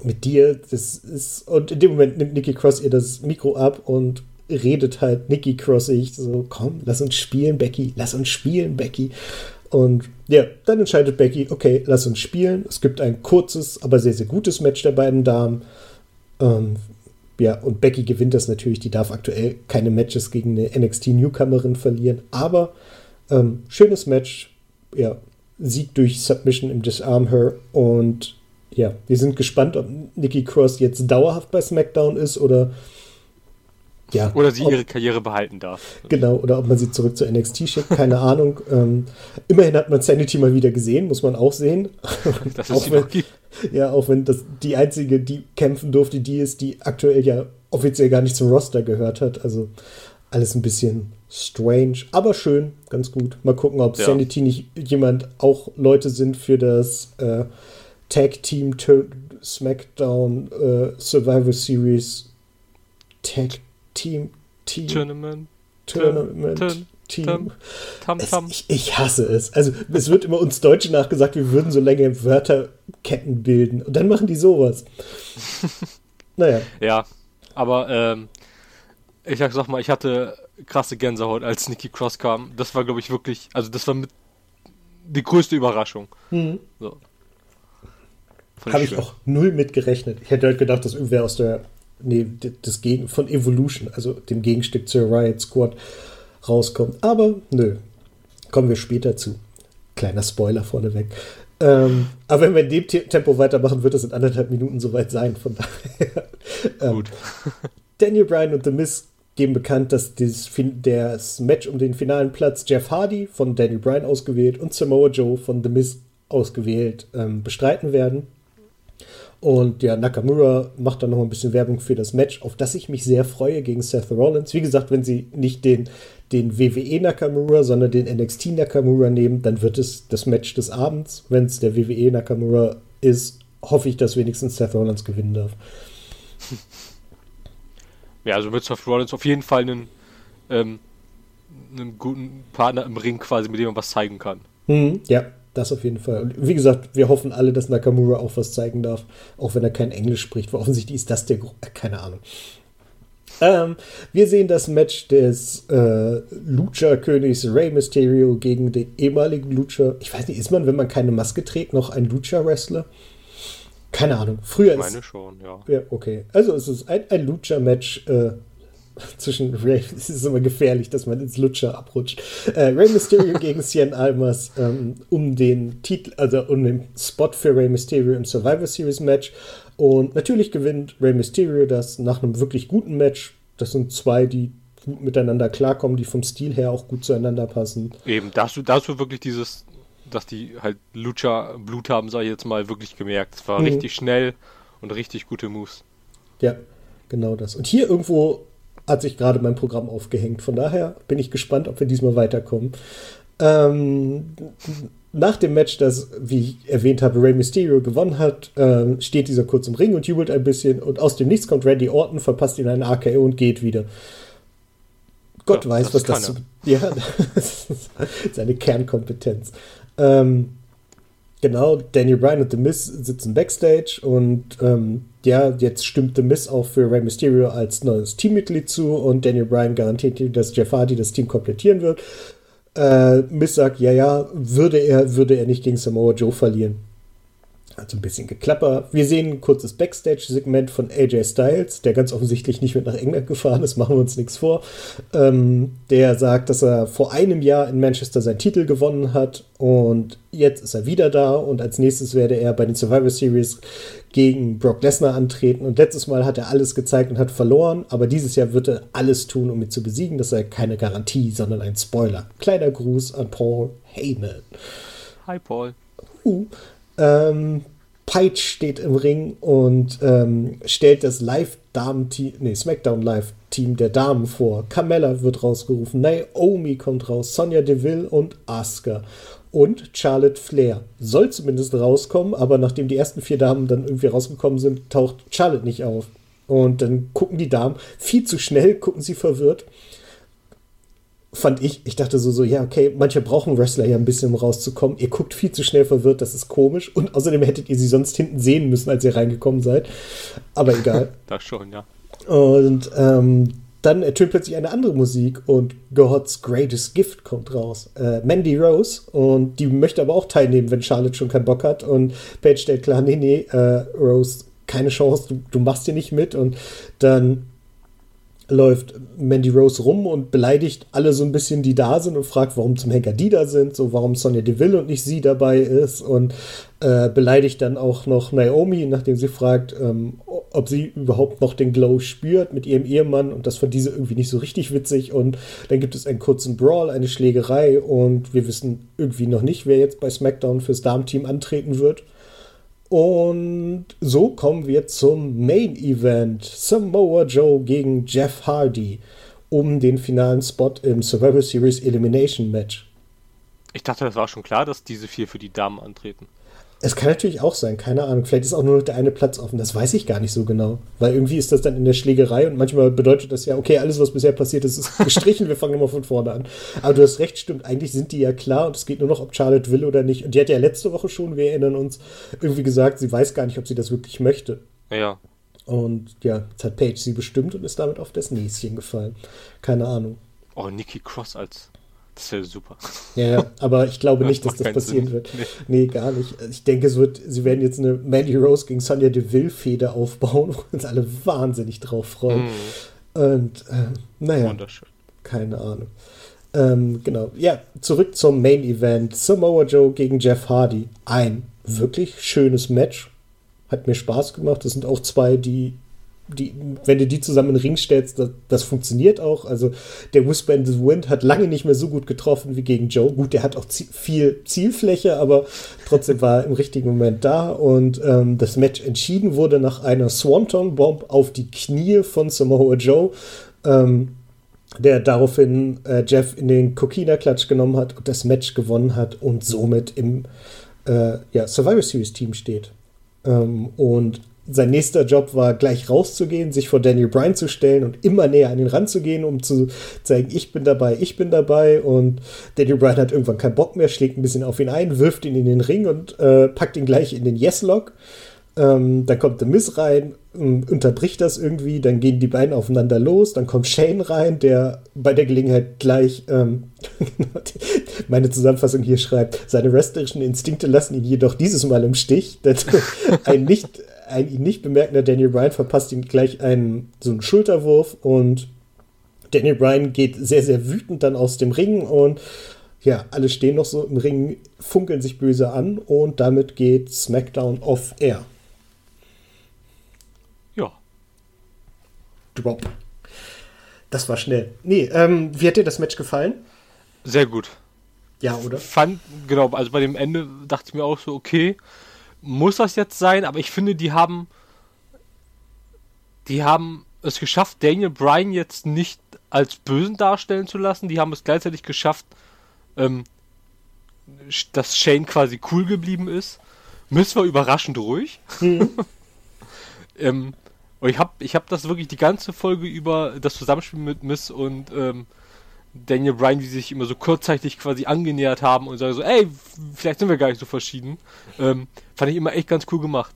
Speaker 3: mit dir. Das ist, und in dem Moment nimmt Nikki Cross ihr das Mikro ab und redet halt Nikki Crossig so, komm, lass uns spielen, Becky, lass uns spielen, Becky. Und ja, dann entscheidet Becky, okay, lass uns spielen. Es gibt ein kurzes, aber sehr, sehr gutes Match der beiden Damen. Ähm, ja, und Becky gewinnt das natürlich. Die darf aktuell keine Matches gegen eine NXT-Newcomerin verlieren. Aber ähm, schönes Match. Ja, Sieg durch Submission im Disarm Her. Und ja, wir sind gespannt, ob Nikki Cross jetzt dauerhaft bei SmackDown ist oder
Speaker 4: ja, oder sie ob, ihre Karriere behalten darf.
Speaker 3: Genau, oder ob man sie zurück zur NXT schickt, keine Ahnung. *laughs* Ähm, immerhin hat man Sanity mal wieder gesehen, muss man auch sehen. Das *laughs* ist auch wenn, ja, auch wenn das die einzige, die kämpfen durfte, die ist, die aktuell ja offiziell gar nicht zum Roster gehört hat. Also alles ein bisschen strange, aber schön, ganz gut. Mal gucken, ob ja. Sanity nicht jemand auch Leute sind für das äh, Tag Team SmackDown äh, Survivor Series Tag Team Team
Speaker 4: Tournament
Speaker 3: Tournament Turn, Team. Tam, tam. Es, ich, ich, hasse es. Also es wird immer uns Deutsche nachgesagt, wir würden so lange Wörterketten bilden und dann machen die sowas. *laughs* naja.
Speaker 4: Ja, aber ähm, ich sag mal, ich hatte krasse Gänsehaut, als Nikki Cross kam. Das war, glaube ich, wirklich, also das war mit die größte Überraschung. Mhm. So.
Speaker 3: Habe ich auch null mit gerechnet. Ich hätte halt gedacht, dass irgendwer aus der, nee, des Gegen, von Evolution, also dem Gegenstück zur Riot Squad, rauskommt. Aber nö, kommen wir später zu. Kleiner Spoiler vorneweg. Ähm, aber wenn wir in dem Tempo weitermachen, wird es in anderthalb Minuten soweit sein. Von daher. *laughs* ähm, Gut. *laughs* Daniel Bryan und The Miz geben bekannt, dass dieses, das Match um den finalen Platz Jeff Hardy von Daniel Bryan ausgewählt und Samoa Joe von The Miz ausgewählt ähm, bestreiten werden. Und ja, Nakamura macht dann noch ein bisschen Werbung für das Match, auf das ich mich sehr freue gegen Seth Rollins. Wie gesagt, wenn sie nicht den, den WWE Nakamura, sondern den NXT Nakamura nehmen, dann wird es das Match des Abends. Wenn es der WWE Nakamura ist, hoffe ich, dass wenigstens Seth Rollins gewinnen darf.
Speaker 4: Ja, also wird Seth Rollins auf jeden Fall einen, ähm, einen guten Partner im Ring quasi, mit dem man was zeigen kann.
Speaker 3: Mhm, ja, das auf jeden Fall. Und wie gesagt, wir hoffen alle, dass Nakamura auch was zeigen darf, auch wenn er kein Englisch spricht. Weil offensichtlich ist das der. Gro äh, keine Ahnung. Ähm, wir sehen das Match des äh, Lucha-Königs Rey Mysterio gegen den ehemaligen Lucha. Ich weiß nicht, ist man, wenn man keine Maske trägt, noch ein Lucha-Wrestler? Keine Ahnung. Früher
Speaker 4: ich meine ist, schon, ja.
Speaker 3: Ja, okay. Also es ist ein, ein Lucha-Match äh, *laughs* zwischen Ray, *laughs* es ist immer gefährlich, dass man ins Lutscher abrutscht. Äh, Rey Mysterio *laughs* gegen Cien Almas ähm, um den Titel, also um den Spot für Rey Mysterio im Survivor Series Match. Und natürlich gewinnt Rey Mysterio das nach einem wirklich guten Match. Das sind zwei, die gut miteinander klarkommen, die vom Stil her auch gut zueinander passen.
Speaker 4: Eben, da hast du, da hast du wirklich dieses, dass die halt Lucha Blut haben, sag ich jetzt mal, wirklich gemerkt. Es war mhm. richtig schnell und richtig gute Moves.
Speaker 3: Ja, genau das. Und hier irgendwo hat sich gerade mein Programm aufgehängt. Von daher bin ich gespannt, ob wir diesmal weiterkommen. Ähm, nach dem Match, das, wie ich erwähnt habe, Rey Mysterio gewonnen hat, ähm, steht dieser kurz im Ring und jubelt ein bisschen und aus dem Nichts kommt Randy Orton, verpasst ihn einen AKO und geht wieder. Gott ja, weiß, das was das zu, *laughs* ja, das ist seine Kernkompetenz. Ähm, genau, Daniel Bryan und The Miz sitzen backstage und ähm, ja, jetzt stimmte Miss auch für Rey Mysterio als neues Teammitglied zu und Daniel Bryan garantiert, dass Jeff Hardy das Team komplettieren wird. Äh, Miss sagt, ja, ja, würde er, würde er nicht gegen Samoa Joe verlieren. Also ein bisschen geklapper. Wir sehen ein kurzes Backstage-Segment von AJ Styles, der ganz offensichtlich nicht mit nach England gefahren ist, machen wir uns nichts vor. Ähm, der sagt, dass er vor einem Jahr in Manchester seinen Titel gewonnen hat und jetzt ist er wieder da und als nächstes werde er bei den Survivor Series gegen Brock Lesnar antreten. Und letztes Mal hat er alles gezeigt und hat verloren, aber dieses Jahr wird er alles tun, um ihn zu besiegen. Das sei keine Garantie, sondern ein Spoiler. Kleiner Gruß an Paul Heyman.
Speaker 4: Hi, Paul.
Speaker 3: Uh, ähm, Peitsch steht im Ring und ähm, stellt das Live-Damen-Team, nee, SmackDown Live-Team der Damen vor. Carmella wird rausgerufen, Naomi kommt raus, Sonja Deville und Asuka. Und Charlotte Flair soll zumindest rauskommen, aber nachdem die ersten vier Damen dann irgendwie rausgekommen sind, taucht Charlotte nicht auf. Und dann gucken die Damen viel zu schnell, gucken sie verwirrt fand ich, ich dachte so, so, ja, okay, manche brauchen Wrestler ja ein bisschen, um rauszukommen. Ihr guckt viel zu schnell verwirrt, das ist komisch. Und außerdem hättet ihr sie sonst hinten sehen müssen, als ihr reingekommen seid. Aber egal. *laughs*
Speaker 4: das schon, ja.
Speaker 3: Und ähm, dann ertönt plötzlich eine andere Musik und God's Greatest Gift kommt raus. Äh, Mandy Rose und die möchte aber auch teilnehmen, wenn Charlotte schon keinen Bock hat. Und Paige stellt klar, nee, nee, äh, Rose, keine Chance, du, du machst hier nicht mit. Und dann läuft Mandy Rose rum und beleidigt alle so ein bisschen, die da sind und fragt, warum zum Henker die da sind, so warum Sonja Deville und nicht sie dabei ist und äh, beleidigt dann auch noch Naomi, nachdem sie fragt, ähm, ob sie überhaupt noch den Glow spürt mit ihrem Ehemann und das fand diese irgendwie nicht so richtig witzig und dann gibt es einen kurzen Brawl, eine Schlägerei und wir wissen irgendwie noch nicht, wer jetzt bei SmackDown fürs Darmteam antreten wird. Und so kommen wir zum Main Event. Samoa Joe gegen Jeff Hardy um den finalen Spot im Survivor Series Elimination Match.
Speaker 4: Ich dachte, das war schon klar, dass diese vier für die Damen antreten.
Speaker 3: Es kann natürlich auch sein, keine Ahnung. Vielleicht ist auch nur noch der eine Platz offen. Das weiß ich gar nicht so genau. Weil irgendwie ist das dann in der Schlägerei und manchmal bedeutet das ja, okay, alles, was bisher passiert ist, ist *laughs* gestrichen, wir fangen nochmal von vorne an. Aber du hast recht, stimmt. Eigentlich sind die ja klar und es geht nur noch, ob Charlotte will oder nicht. Und die hat ja letzte Woche schon, wir erinnern uns, irgendwie gesagt, sie weiß gar nicht, ob sie das wirklich möchte.
Speaker 4: Ja.
Speaker 3: Und ja, jetzt hat Paige sie bestimmt und ist damit auf das Näschen gefallen. Keine Ahnung.
Speaker 4: Oh, Nikki Cross als das wäre super.
Speaker 3: Ja, ja, aber ich glaube *laughs* nicht, dass das passieren Sinn. wird. Nee. nee. gar nicht. Ich denke, es wird, sie werden jetzt eine Mandy Rose gegen Sonja Deville-Feder aufbauen, *laughs* wo uns alle wahnsinnig drauf freuen. Mm. Und äh, naja, Wunderschön. keine Ahnung. Ähm, genau. Ja, zurück zum Main Event. Samoa Joe gegen Jeff Hardy. Ein wirklich schönes Match. Hat mir Spaß gemacht. Das sind auch zwei, die die, wenn du die zusammen in den Ring stellst, das, das, funktioniert auch. Also der Whisper in the Wind hat lange nicht mehr so gut getroffen wie gegen Joe. Gut, der hat auch viel Zielfläche, aber trotzdem war er im richtigen Moment da. Und ähm, das Match entschieden wurde nach einer Swanton Bomb auf die Knie von Samoa Joe. Ähm, der daraufhin äh, Jeff in den Kokina-Klatsch genommen hat und das Match gewonnen hat und somit im äh, ja, Survivor Series Team steht. Ähm, und sein nächster Job war, gleich rauszugehen, sich vor Daniel Bryan zu stellen und immer näher an den Rand zu gehen, um zu zeigen, ich bin dabei, ich bin dabei. Und Daniel Bryan hat irgendwann keinen Bock mehr, schlägt ein bisschen auf ihn ein, wirft ihn in den Ring und äh, packt ihn gleich in den Yes-Lock. Ähm, dann kommt The Miz rein, unterbricht das irgendwie, dann gehen die beiden aufeinander los, dann kommt Shane rein, der bei der Gelegenheit gleich ähm, *laughs* meine Zusammenfassung hier schreibt, seine wrestlerischen Instinkte lassen ihn jedoch dieses Mal im Stich, denn *laughs* ein nicht ein ihn nicht bemerkender Daniel Bryan verpasst ihm gleich einen, so einen Schulterwurf und Daniel Bryan geht sehr, sehr wütend dann aus dem Ring und ja, alle stehen noch so im Ring, funkeln sich böse an und damit geht SmackDown off Air.
Speaker 4: Ja.
Speaker 3: Drop. Das war schnell. Nee, ähm, wie hat dir das Match gefallen?
Speaker 4: Sehr gut.
Speaker 3: Ja, oder?
Speaker 4: Fand, genau, also bei dem Ende dachte ich mir auch so, okay, muss das jetzt sein, aber ich finde, die haben die haben es geschafft, Daniel Bryan jetzt nicht als Bösen darstellen zu lassen. Die haben es gleichzeitig geschafft, ähm, dass Shane quasi cool geblieben ist. Miss war überraschend ruhig. Mhm. *laughs* ähm, und ich habe ich hab das wirklich die ganze Folge über das Zusammenspiel mit Miss und ähm, Daniel Bryan, wie sie sich immer so kurzzeitig quasi angenähert haben und sagen so, ey, vielleicht sind wir gar nicht so verschieden. Ähm, fand ich immer echt ganz cool gemacht.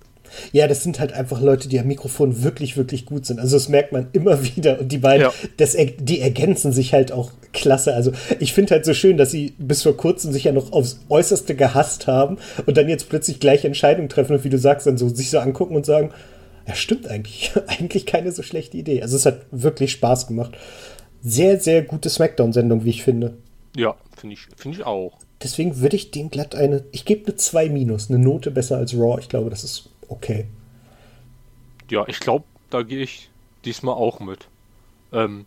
Speaker 3: Ja, das sind halt einfach Leute, die am Mikrofon wirklich, wirklich gut sind. Also das merkt man immer *laughs* wieder. Und die beiden,
Speaker 4: Ja.
Speaker 3: das, die ergänzen sich halt auch klasse. Also ich finde halt so schön, dass sie bis vor kurzem sich ja noch aufs Äußerste gehasst haben und dann jetzt plötzlich gleiche Entscheidungen treffen und wie du sagst, dann so sich so angucken und sagen, ja stimmt eigentlich. *laughs* eigentlich keine so schlechte Idee. Also es hat wirklich Spaß gemacht. Sehr, sehr gute Smackdown-Sendung, wie ich finde.
Speaker 4: Ja, finde ich, finde ich auch.
Speaker 3: Deswegen würde ich dem glatt eine, ich gebe eine 2 minus, eine Note besser als Raw. Ich glaube, das ist okay.
Speaker 4: Ja, ich glaube, da gehe ich diesmal auch mit. Ähm,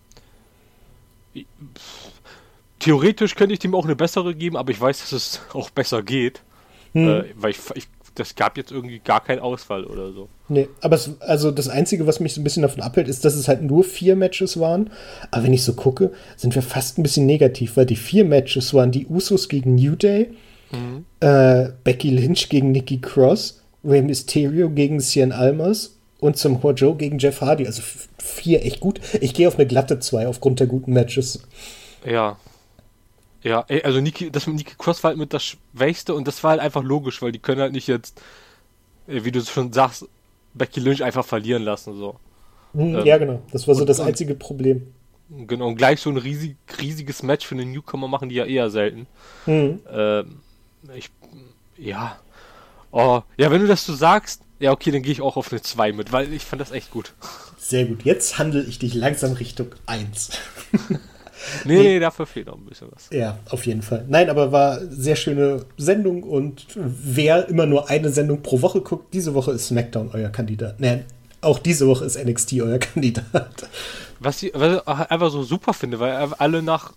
Speaker 4: theoretisch könnte ich dem auch eine bessere geben, aber ich weiß, dass es *laughs* auch besser geht. Äh, weil ich, ich, das gab jetzt irgendwie gar keinen Ausfall oder so.
Speaker 3: Nee, aber es, also das Einzige, was mich so ein bisschen davon abhält, ist, dass es halt nur vier Matches waren. Aber wenn ich so gucke, sind wir fast ein bisschen negativ, weil die vier Matches waren die Usos gegen New Day, äh, Becky Lynch gegen Nikki Cross, Rey Mysterio gegen Cien Almas und Samoa Joe gegen Jeff Hardy. Also vier echt gut. Ich gehe auf eine glatte zwei aufgrund der guten Matches.
Speaker 4: Ja. Ja, ey, also Niki, das mit Niki Cross war halt mit das Schwächste und das war halt einfach logisch, weil die können halt nicht jetzt, wie du schon sagst, Becky Lynch einfach verlieren lassen. So.
Speaker 3: Hm,
Speaker 4: Ähm,
Speaker 3: ja, genau. Das war so
Speaker 4: und-
Speaker 3: das einzige Problem.
Speaker 4: Genau, und gleich so ein riesig, riesiges Match für einen Newcomer machen die ja eher selten.
Speaker 3: Hm.
Speaker 4: Ähm, ich, ja. Oh, ja, wenn du das so sagst, ja, okay, dann gehe ich auch auf eine 2 mit, weil ich fand das echt gut.
Speaker 3: Sehr gut. Jetzt handle ich dich langsam Richtung 1. *laughs*
Speaker 4: Nee, nee, dafür fehlt noch ein bisschen was.
Speaker 3: Ja, auf jeden Fall. Nein, aber war sehr schöne Sendung und wer immer nur eine Sendung pro Woche guckt, diese Woche ist SmackDown euer Kandidat. Nein, auch diese Woche ist NXT euer *laughs* Kandidat.
Speaker 4: Was ich, was ich einfach so super finde, weil alle nach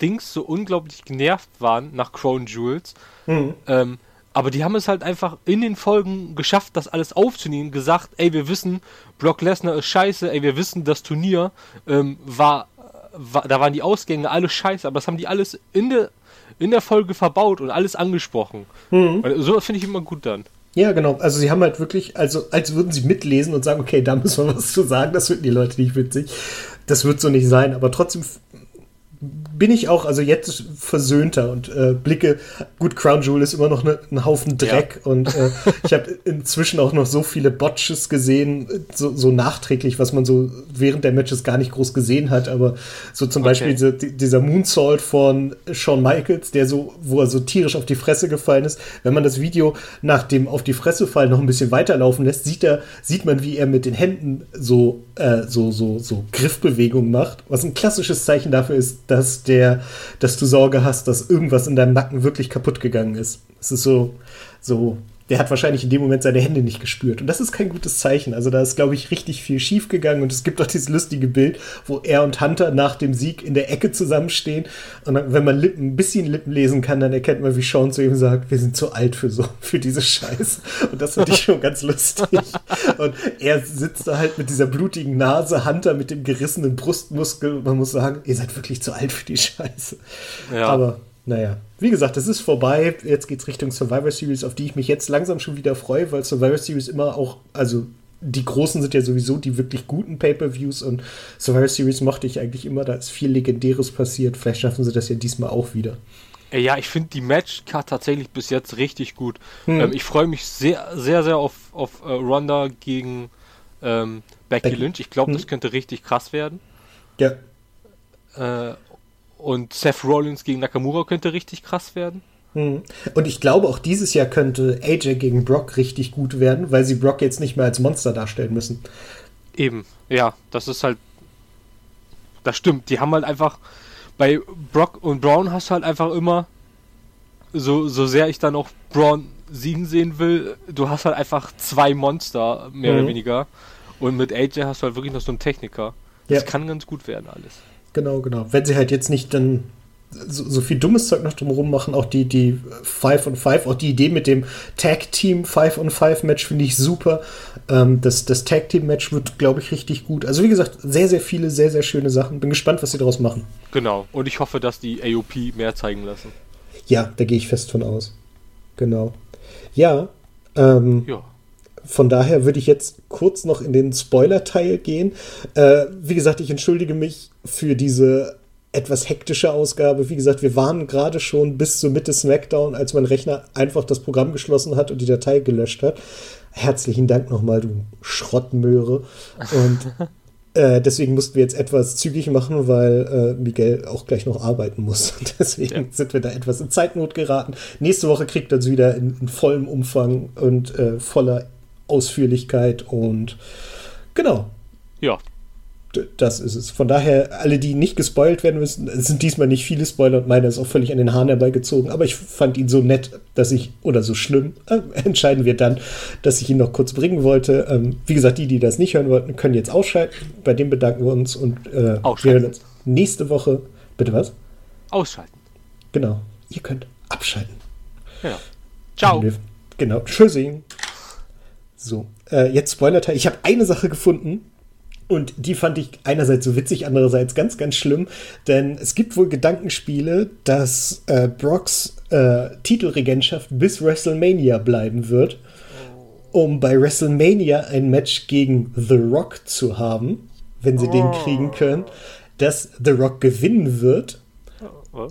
Speaker 4: Dings so unglaublich genervt waren, nach Crown Jewels. Ähm, aber die haben es halt einfach in den Folgen geschafft, das alles aufzunehmen, gesagt, ey, wir wissen, Brock Lesnar ist scheiße, ey, wir wissen, das Turnier ähm, war, da waren die Ausgänge alles scheiße, aber das haben die alles in der, in der Folge verbaut und alles angesprochen. Und so finde ich immer gut dann.
Speaker 3: Ja, genau. Also sie haben halt wirklich, also als würden sie mitlesen und sagen, okay, da müssen wir was zu sagen, das finden die Leute nicht witzig. Das wird so nicht sein, aber trotzdem bin ich auch, also jetzt versöhnter und äh, blicke, gut, Crown Jewel ist immer noch ne, ein Haufen Dreck und äh, *laughs* ich habe inzwischen auch noch so viele Botches gesehen, so, so nachträglich, was man so während der Matches gar nicht groß gesehen hat, aber so zum
Speaker 4: Okay.
Speaker 3: Beispiel diese, die- dieser Moonsault von Shawn Michaels, der so, wo er so tierisch auf die Fresse gefallen ist, wenn man das Video nach dem auf die Fresse fallen noch ein bisschen weiterlaufen lässt, sieht er, sieht man, wie er mit den Händen so, äh, so, so, so Griffbewegungen macht, was ein klassisches Zeichen dafür ist, dass der, dass du Sorge hast, dass irgendwas in deinem Nacken wirklich kaputt gegangen ist. Es ist so, so, der hat wahrscheinlich in dem Moment seine Hände nicht gespürt. Und das ist kein gutes Zeichen. Also da ist, glaube ich, richtig viel schief gegangen. Und es gibt auch dieses lustige Bild, wo er und Hunter nach dem Sieg in der Ecke zusammenstehen. Und dann, wenn man Lippen, ein bisschen Lippen lesen kann, dann erkennt man, wie Sean zu ihm sagt, wir sind zu alt für so, *laughs* für diese Scheiße. Und das finde ich schon ganz lustig. Und er sitzt da halt mit dieser blutigen Nase, Hunter mit dem gerissenen Brustmuskel. Und man muss sagen, ihr seid wirklich zu alt für die Scheiße.
Speaker 4: Ja.
Speaker 3: Aber naja, wie gesagt, es ist vorbei. Jetzt geht's Richtung Survivor Series, auf die ich mich jetzt langsam schon wieder freue, weil Survivor Series immer auch, also die großen sind ja sowieso die wirklich guten Pay-per-Views und Survivor Series mochte ich eigentlich immer. Da ist viel Legendäres passiert. Vielleicht schaffen sie das ja diesmal auch wieder.
Speaker 4: Ey, Ja, ich finde die Matchcard tatsächlich bis jetzt richtig gut. Ähm, ich freue mich sehr, sehr, sehr auf, auf äh, Ronda gegen ähm, Becky,
Speaker 3: Becky.
Speaker 4: Lynch. Ich glaube, das
Speaker 3: Hm.
Speaker 4: könnte richtig krass werden.
Speaker 3: Ja,
Speaker 4: Äh, und Seth Rollins gegen Nakamura könnte richtig krass werden.
Speaker 3: Mhm. Und ich glaube, auch dieses Jahr könnte AJ gegen Brock richtig gut werden, weil sie Brock jetzt nicht mehr als Monster darstellen müssen.
Speaker 4: Eben, ja, das ist halt. Das stimmt. Die haben halt einfach. Bei Brock und Braun hast du halt einfach immer. So, so sehr ich dann auch Braun siegen sehen will, du hast halt einfach zwei Monster, mehr
Speaker 3: Mhm.
Speaker 4: oder weniger. Und mit AJ hast du halt wirklich noch so einen Techniker. Das
Speaker 3: Ja.
Speaker 4: kann ganz gut werden, alles.
Speaker 3: Genau, genau. Wenn sie halt jetzt nicht dann so, so viel dummes Zeug noch drumherum machen, auch die, die 5 on 5, auch die Idee mit dem Tag Team 5 on 5 Match finde ich super. Ähm, das, das Tag Team Match wird, glaube ich, richtig gut. Also, wie gesagt, sehr, sehr viele, sehr, sehr schöne Sachen. Bin gespannt, was sie daraus machen.
Speaker 4: Genau. Und ich hoffe, dass die AOP mehr zeigen lassen.
Speaker 3: Ja, da gehe ich fest von aus. Genau. Ja, ähm,
Speaker 4: Ja.
Speaker 3: Von daher würde ich jetzt kurz noch in den Spoiler-Teil gehen. Äh, wie gesagt, ich entschuldige mich für diese etwas hektische Ausgabe. Wie gesagt, wir waren gerade schon bis zur Mitte Smackdown, als mein Rechner einfach das Programm geschlossen hat und die Datei gelöscht hat. Herzlichen Dank nochmal, du Schrottmöhre. Und *laughs* äh, deswegen mussten wir jetzt etwas zügig machen, weil äh, Miguel auch gleich noch arbeiten muss. Und *laughs* deswegen ja. sind wir da etwas in Zeitnot geraten. Nächste Woche kriegt er es wieder in, in, vollem Umfang und äh, voller Ausführlichkeit und genau.
Speaker 4: Ja,
Speaker 3: das ist es. Von daher, alle, die nicht gespoilt werden müssen, sind diesmal nicht viele Spoiler und meiner ist auch völlig an den Haaren herbeigezogen, aber ich fand ihn so nett, dass ich, oder so schlimm, äh, *laughs* entscheiden wir dann, dass ich ihn noch kurz bringen wollte. Ähm, wie gesagt, die, die das nicht hören wollten, können jetzt ausschalten. Bei dem bedanken wir uns und äh, wir hören uns nächste Woche. Bitte was?
Speaker 4: Ausschalten.
Speaker 3: Genau. Ihr könnt abschalten.
Speaker 4: Ja. Ciao.
Speaker 3: Genau. Tschüssi. So, äh, jetzt Spoiler-Teil. Ich habe eine Sache gefunden, und die fand ich einerseits so witzig, andererseits ganz, ganz schlimm, denn es gibt wohl Gedankenspiele, dass äh, Brocks äh, Titelregentschaft bis WrestleMania bleiben wird, um bei WrestleMania ein Match gegen The Rock zu haben, wenn sie oh. den kriegen können, dass The Rock gewinnen wird,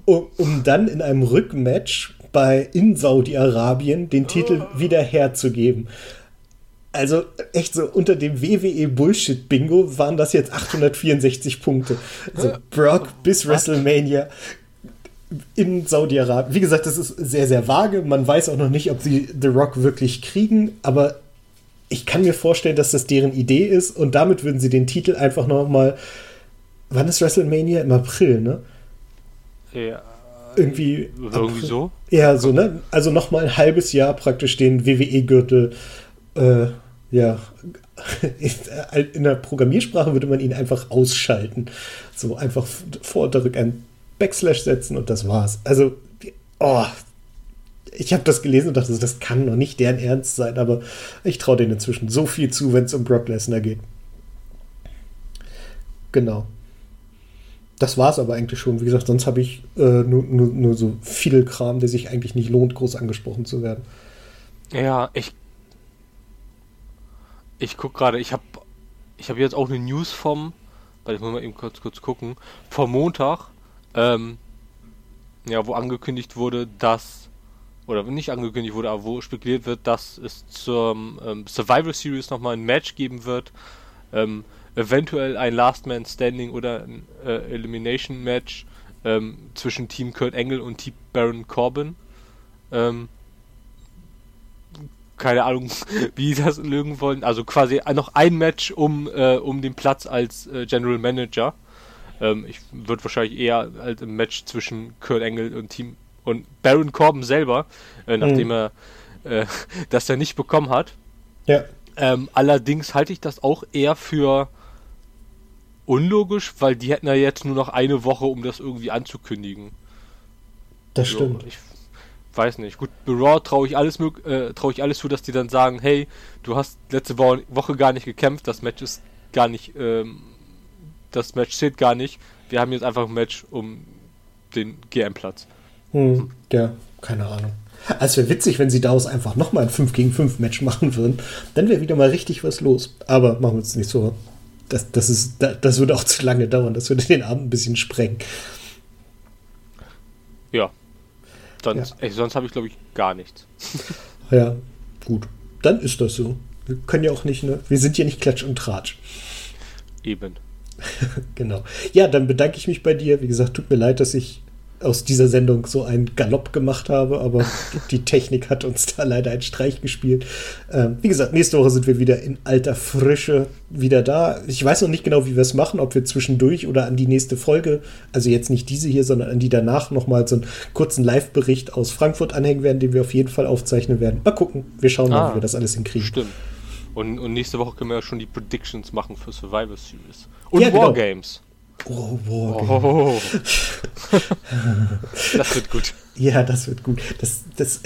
Speaker 3: um, um dann in einem Rückmatch bei in Saudi-Arabien den Titel oh. wieder herzugeben. Also echt so unter dem WWE Bullshit Bingo waren das jetzt 864 Punkte. Also Brock bis WrestleMania in Saudi-Arabien. Wie gesagt, das ist sehr, sehr vage. Man weiß auch noch nicht, ob sie The Rock wirklich kriegen, aber ich kann mir vorstellen, dass das deren Idee ist und damit würden sie den Titel einfach noch mal. Wann ist WrestleMania? Im April, ne?
Speaker 4: Ja.
Speaker 3: Irgendwie.
Speaker 4: Irgendwie so?
Speaker 3: Ja, so, ne? Also noch mal ein halbes Jahr praktisch den WWE-Gürtel äh, ja, *laughs* in der Programmiersprache würde man ihn einfach ausschalten. So einfach vor und zurück ein Backslash setzen und das war's. Also, oh, ich habe das gelesen und dachte, das kann noch nicht deren Ernst sein, aber ich traue denen inzwischen so viel zu, wenn es um Brock Lesnar geht. Genau. Das war es aber eigentlich schon. Wie gesagt, sonst habe ich äh, nur, nur, nur so viel Kram, der sich eigentlich nicht lohnt, groß angesprochen zu werden.
Speaker 4: Ja, ich ich guck gerade, ich habe ich hab jetzt auch eine News vom, weil ich muss mal eben kurz kurz gucken, vom Montag, ähm, ja, wo angekündigt wurde, dass oder nicht angekündigt wurde, aber wo spekuliert wird, dass es zur ähm, Survival Series nochmal ein Match geben wird. Ähm, eventuell ein Last Man Standing oder ein äh, Elimination Match ähm, zwischen Team Kurt Engel und Team Baron Corbin. Ähm, keine Ahnung, *laughs* wie sie das lösen wollen. Also quasi noch ein Match um, äh, um den Platz als äh, General Manager. Ähm, ich würde wahrscheinlich eher halt ein Match zwischen Kurt Engel und Team und Baron Corbin selber, äh, nachdem mhm. er äh, *laughs* das ja nicht bekommen hat.
Speaker 3: Ja.
Speaker 4: Ähm, allerdings halte ich das auch eher für unlogisch, weil die hätten ja jetzt nur noch eine Woche, um das irgendwie anzukündigen.
Speaker 3: Das so, stimmt.
Speaker 4: Ich weiß nicht. Gut, bei Raw traue ich alles äh, traue ich alles zu, dass die dann sagen, hey, du hast letzte Woche gar nicht gekämpft, das Match ist gar nicht, ähm, das Match zählt gar nicht. Wir haben jetzt einfach ein Match um den GM-Platz.
Speaker 3: Hm, ja, keine Ahnung. Es wäre witzig, wenn sie daraus einfach nochmal ein 5 gegen 5 Match machen würden. Dann wäre wieder mal richtig was los. Aber machen wir uns nicht so. Das, das, ist, das würde auch zu lange dauern. Das würde den Abend ein bisschen sprengen.
Speaker 4: Ja, Sonst, ja. sonst habe ich, glaube ich, gar nichts. *laughs*
Speaker 3: ja, gut. Dann ist das so. Wir können ja auch nicht, ne? Wir sind ja nicht Klatsch und Tratsch.
Speaker 4: Eben. *laughs*
Speaker 3: genau. Ja, dann bedanke ich mich bei dir. Wie gesagt, tut mir leid, dass ich aus dieser Sendung so einen Galopp gemacht habe, aber *laughs* die Technik hat uns da leider einen Streich gespielt. Ähm, wie gesagt, nächste Woche sind wir wieder in alter Frische wieder da. Ich weiß noch nicht genau, wie wir es machen, ob wir zwischendurch oder an die nächste Folge, also jetzt nicht diese hier, sondern an die danach nochmal so einen kurzen Live-Bericht aus Frankfurt anhängen werden, den wir auf jeden Fall aufzeichnen werden. Mal gucken, wir schauen mal, ah, wie wir das alles hinkriegen.
Speaker 4: Stimmt. Und, und, nächste Woche können wir ja schon die Predictions machen für Survival Series. Und ja,
Speaker 3: genau. Oh, wow. Oh. *laughs*
Speaker 4: das wird gut.
Speaker 3: Ja, das wird gut. Das, das,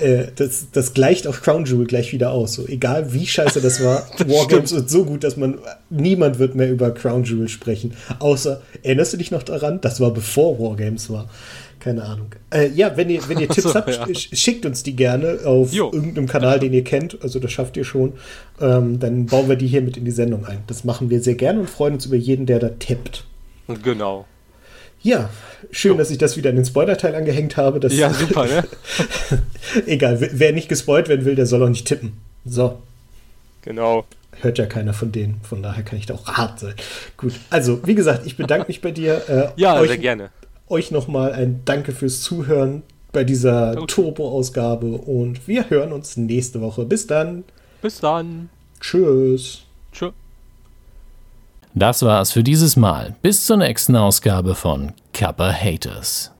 Speaker 3: äh, das, das gleicht auf Crown Jewel gleich wieder aus. So, egal wie scheiße das war, *laughs* das Wargames wird so gut, dass man niemand wird mehr über Crown Jewel sprechen. Außer, erinnerst du dich noch daran? Das war bevor Wargames war. Keine Ahnung. Äh, ja, wenn ihr, wenn ihr *laughs* Tipps so, habt, ja. schickt uns die gerne auf jo. irgendeinem Kanal, den ihr kennt. Also das schafft ihr schon. Ähm, dann bauen wir die hier mit in die Sendung ein. Das machen wir sehr gerne und freuen uns über jeden, der da tippt.
Speaker 4: Genau.
Speaker 3: Ja, schön, dass ich das wieder in den Spoiler-Teil angehängt habe. Das
Speaker 4: Ja, super, ne? *laughs*
Speaker 3: Egal, wer- nicht gespoilt werden will, der soll auch nicht tippen. So,
Speaker 4: Genau.
Speaker 3: hört ja keiner von denen. Von daher kann ich da auch hart sein. Gut, also, wie gesagt, ich bedanke mich bei dir. Äh, *laughs*
Speaker 4: Ja,
Speaker 3: euch,
Speaker 4: sehr gerne.
Speaker 3: Euch nochmal ein Danke fürs Zuhören bei dieser
Speaker 4: Gut.
Speaker 3: Turbo-Ausgabe und wir hören uns nächste Woche. Bis dann.
Speaker 4: Bis dann.
Speaker 3: Tschüss.
Speaker 4: Tschö.
Speaker 5: Das war's für dieses Mal. Bis zur nächsten Ausgabe von Kappa Haters.